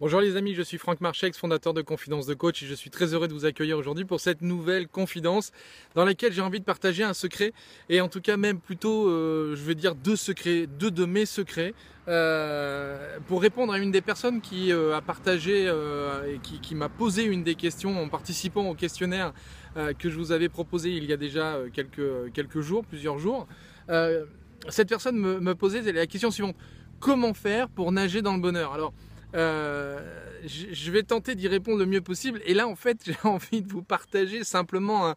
Bonjour les amis, je suis Franck Marchex, fondateur de Confidence de Coach et je suis très heureux de vous accueillir aujourd'hui pour cette nouvelle confidence dans laquelle j'ai envie de partager un secret et en tout cas même plutôt, euh, je vais dire deux secrets, deux de mes secrets euh, pour répondre à une des personnes qui euh, a partagé et qui, m'a posé une des questions en participant au questionnaire que je vous avais proposé il y a déjà quelques, quelques jours, plusieurs jours. cette personne me, me posait la question suivante comment faire pour nager dans le bonheur? Alors euh, je vais tenter d'y répondre le mieux possible. Et là, en fait, j'ai envie de vous partager simplement un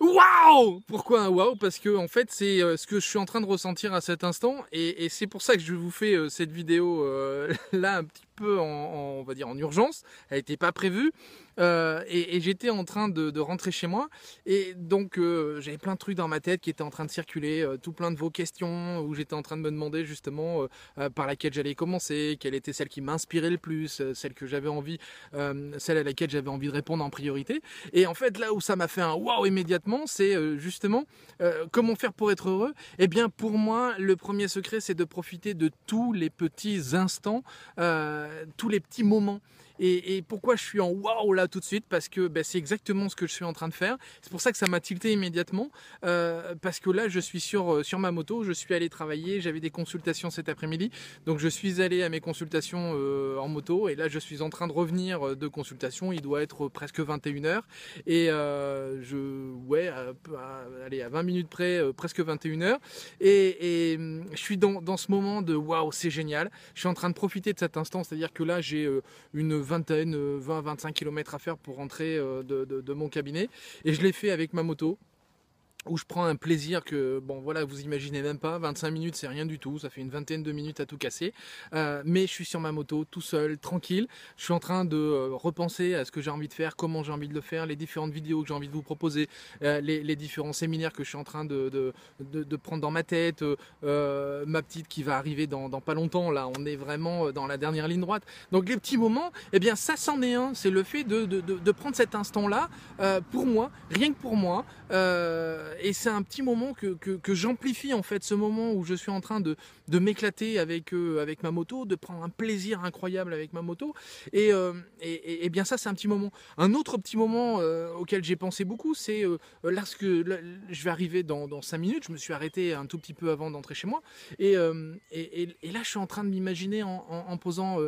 waouh! Pourquoi un waouh? Parce que en fait, c'est euh, ce que je suis en train de ressentir à cet instant, et, c'est pour ça que je vous fais euh, cette vidéo là un petit peu en, on va dire en urgence. Elle n'était pas prévue. Euh, et, j'étais en train de, rentrer chez moi et donc euh, j'avais plein de trucs dans ma tête qui étaient en train de circuler, euh, tout plein de vos questions où j'étais en train de me demander justement par laquelle j'allais commencer, quelle était celle qui m'inspirait le plus, celle que j'avais envie, celle à laquelle j'avais envie de répondre en priorité. Et en fait là où ça m'a fait un waouh immédiatement, c'est justement comment faire pour être heureux? Eh bien pour moi le premier secret c'est de profiter de tous les petits instants, tous les petits moments. Et, pourquoi je suis en waouh là tout de suite? Parce que ben, c'est exactement ce que je suis en train de faire. C'est pour ça que ça m'a tilté immédiatement. Euh, parce que là, je suis sur, euh, sur ma moto, je suis allé travailler, j'avais des consultations cet après-midi. Donc je suis allé à mes consultations euh, en moto. Et là, je suis en train de revenir de consultation. Il doit être presque 21h. Et je, ouais, allez, à 20 minutes près, presque 21h. Et, et je suis dans, dans ce moment de waouh, c'est génial. Je suis en train de profiter de cet instant. C'est-à-dire que là, j'ai une vingtaine, 20-25 km à faire pour rentrer euh, de, mon cabinet. Et je l'ai fait avec ma moto où je prends un plaisir que, bon voilà, vous imaginez même pas, 25 minutes c'est rien du tout, ça fait une vingtaine de minutes à tout casser, euh, mais je suis sur ma moto tout seul, tranquille, je suis en train de euh, repenser à ce que j'ai envie de faire, comment j'ai envie de le faire, les différentes vidéos que j'ai envie de vous proposer, euh, les, différents séminaires que je suis en train de, de, prendre dans ma tête, ma petite qui va arriver dans, pas longtemps, là on est vraiment dans la dernière ligne droite, donc les petits moments, eh bien ça c'en est un, c'est le fait de, prendre cet instant-là pour moi, rien que pour moi, et c'est un petit moment que, j'amplifie en fait, ce moment où je suis en train de, de m'éclater avec, euh, avec ma moto, de prendre un plaisir incroyable avec ma moto. Et, euh, et, bien ça, c'est un petit moment. Un autre petit moment euh, auquel j'ai pensé beaucoup, c'est lorsque je vais arriver dans, dans 5 minutes, je me suis arrêté un tout petit peu avant d'entrer chez moi. Et, et, là, je suis en train de m'imaginer en, posant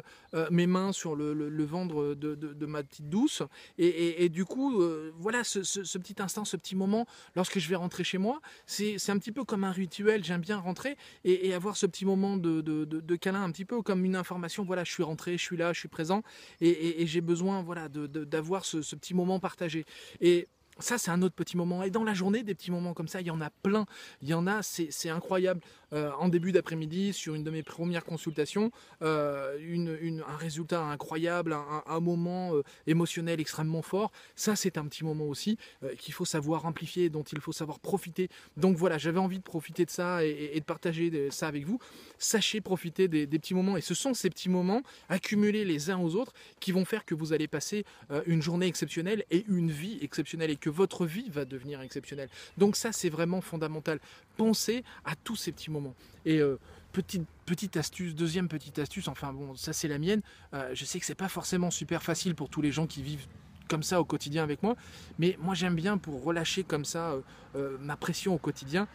mes mains sur le, le, ventre de, de, ma petite douce. Et, du coup, voilà, ce, ce, ce, petit instant, ce petit moment, lorsque je vais rentrer chez moi, c'est un petit peu comme un rituel. J'aime bien rentrer et, avoir ce petit moment de, de, câlin, un petit peu comme une information. Voilà, je suis rentré, je suis là, je suis présent et, j'ai besoin voilà, d'avoir ce, ce, petit moment partagé. Et ça, c'est un autre petit moment. Et dans la journée, des petits moments comme ça, il y en a plein. Il y en a, c'est incroyable. Euh, en début d'après-midi, sur une de mes premières consultations, euh, un résultat incroyable, un, moment euh, émotionnel extrêmement fort. Ça, c'est un petit moment aussi qu'il faut savoir amplifier, dont il faut savoir profiter. Donc voilà, j'avais envie de profiter de ça et, de partager ça avec vous. Sachez profiter des, des, petits moments. Et ce sont ces petits moments accumulés les uns aux autres qui vont faire que vous allez passer une journée exceptionnelle et une vie exceptionnelle et que votre vie va devenir exceptionnelle. Donc ça, c'est vraiment fondamental. Pensez à tous ces petits moments et euh, petite, petite astuce, deuxième petite astuce, enfin bon, ça c'est la mienne. Euh, je sais que c'est pas forcément super facile pour tous les gens qui vivent comme ça au quotidien avec moi, mais moi j'aime bien pour relâcher comme ça euh, ma pression au quotidien.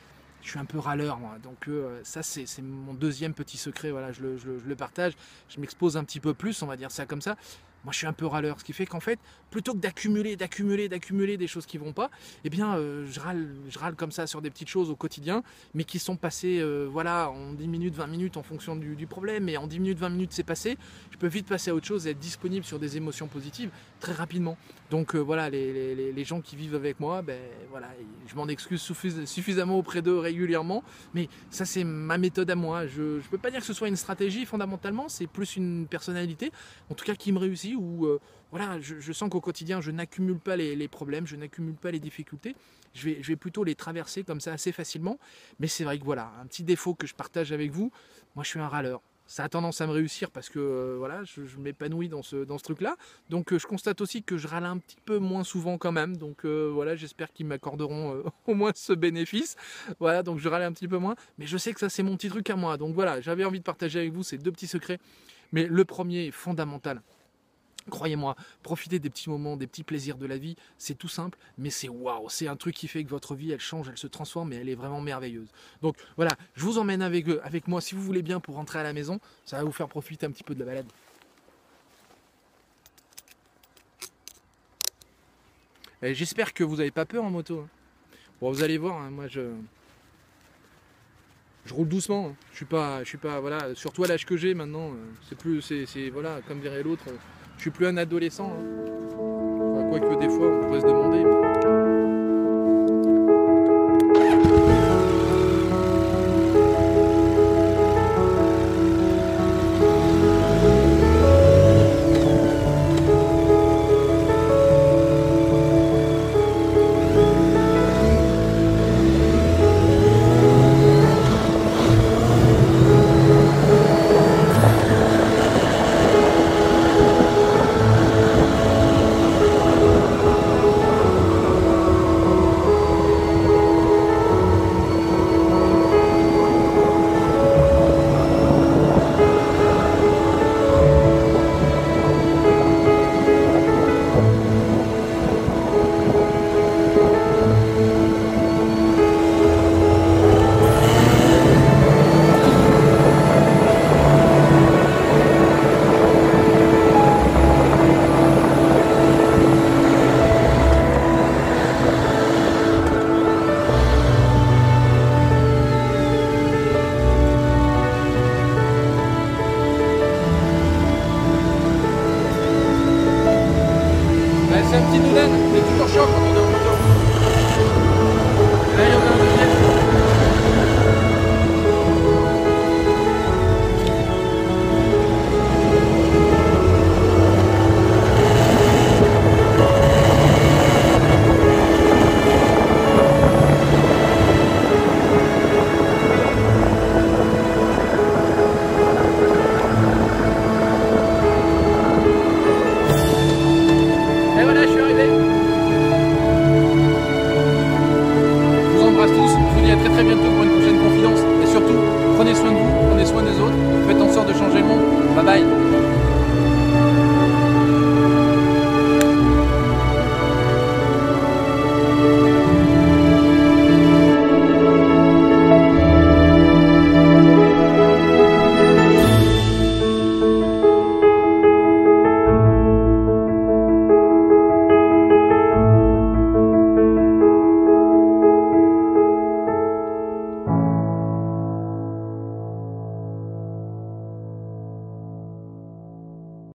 Je suis un peu râleur moi, donc ça c'est mon deuxième petit secret, voilà, je le, je le partage, je m'expose un petit peu plus, on va dire ça comme ça, moi je suis un peu râleur, ce qui fait qu'en fait, plutôt que d'accumuler, d'accumuler, d'accumuler des choses qui vont pas, eh bien euh, je, râle, je râle comme ça sur des petites choses au quotidien, mais qui sont passées euh, voilà, en 10 minutes, 20 minutes en fonction du, problème, et en 10 minutes, 20 minutes c'est passé, je peux vite passer à autre chose et être disponible sur des émotions positives très rapidement. Donc euh, voilà, les, gens qui vivent avec moi, ben voilà, je m'en excuse suffisamment auprès d'eux régulièrement, mais ça c'est ma méthode à moi. Je ne peux pas dire que ce soit une stratégie fondamentalement, c'est plus une personnalité, en tout cas qui me réussit où euh, voilà, je, sens qu'au quotidien, je n'accumule pas les, problèmes, je n'accumule pas les difficultés. Je vais, plutôt les traverser comme ça assez facilement. Mais c'est vrai que voilà, un petit défaut que je partage avec vous, moi je suis un râleur ça a tendance à me réussir parce que euh, voilà, je, m'épanouis dans ce, dans ce truc-là. Donc euh, je constate aussi que je râle un petit peu moins souvent quand même. Donc voilà, j'espère qu'ils m'accorderont au moins ce bénéfice. Voilà, donc je râle un petit peu moins. Mais je sais que ça c'est mon petit truc à moi. Donc voilà, j'avais envie de partager avec vous ces deux petits secrets Mais le premier est fondamental. Croyez-moi, profitez des petits moments, des petits plaisirs de la vie, c'est tout simple, mais c'est waouh, c'est un truc qui fait que votre vie, elle change, elle se transforme et elle est vraiment merveilleuse. Donc voilà, je vous emmène avec, avec moi si vous voulez bien pour rentrer à la maison, ça va vous faire profiter un petit peu de la balade. J'espère que vous n'avez pas peur en moto. Hein. Bon, vous allez voir, hein, moi je, je roule doucement. Hein. Je suis pas, je suis pas, voilà, surtout à l'âge que j'ai maintenant, euh, c'est plus, c'est, voilà, comme dirait l'autre, je suis plus un adolescent. Quoique des fois on pourrait se demander. C'est un petit doudane, mais toujours chaud quand on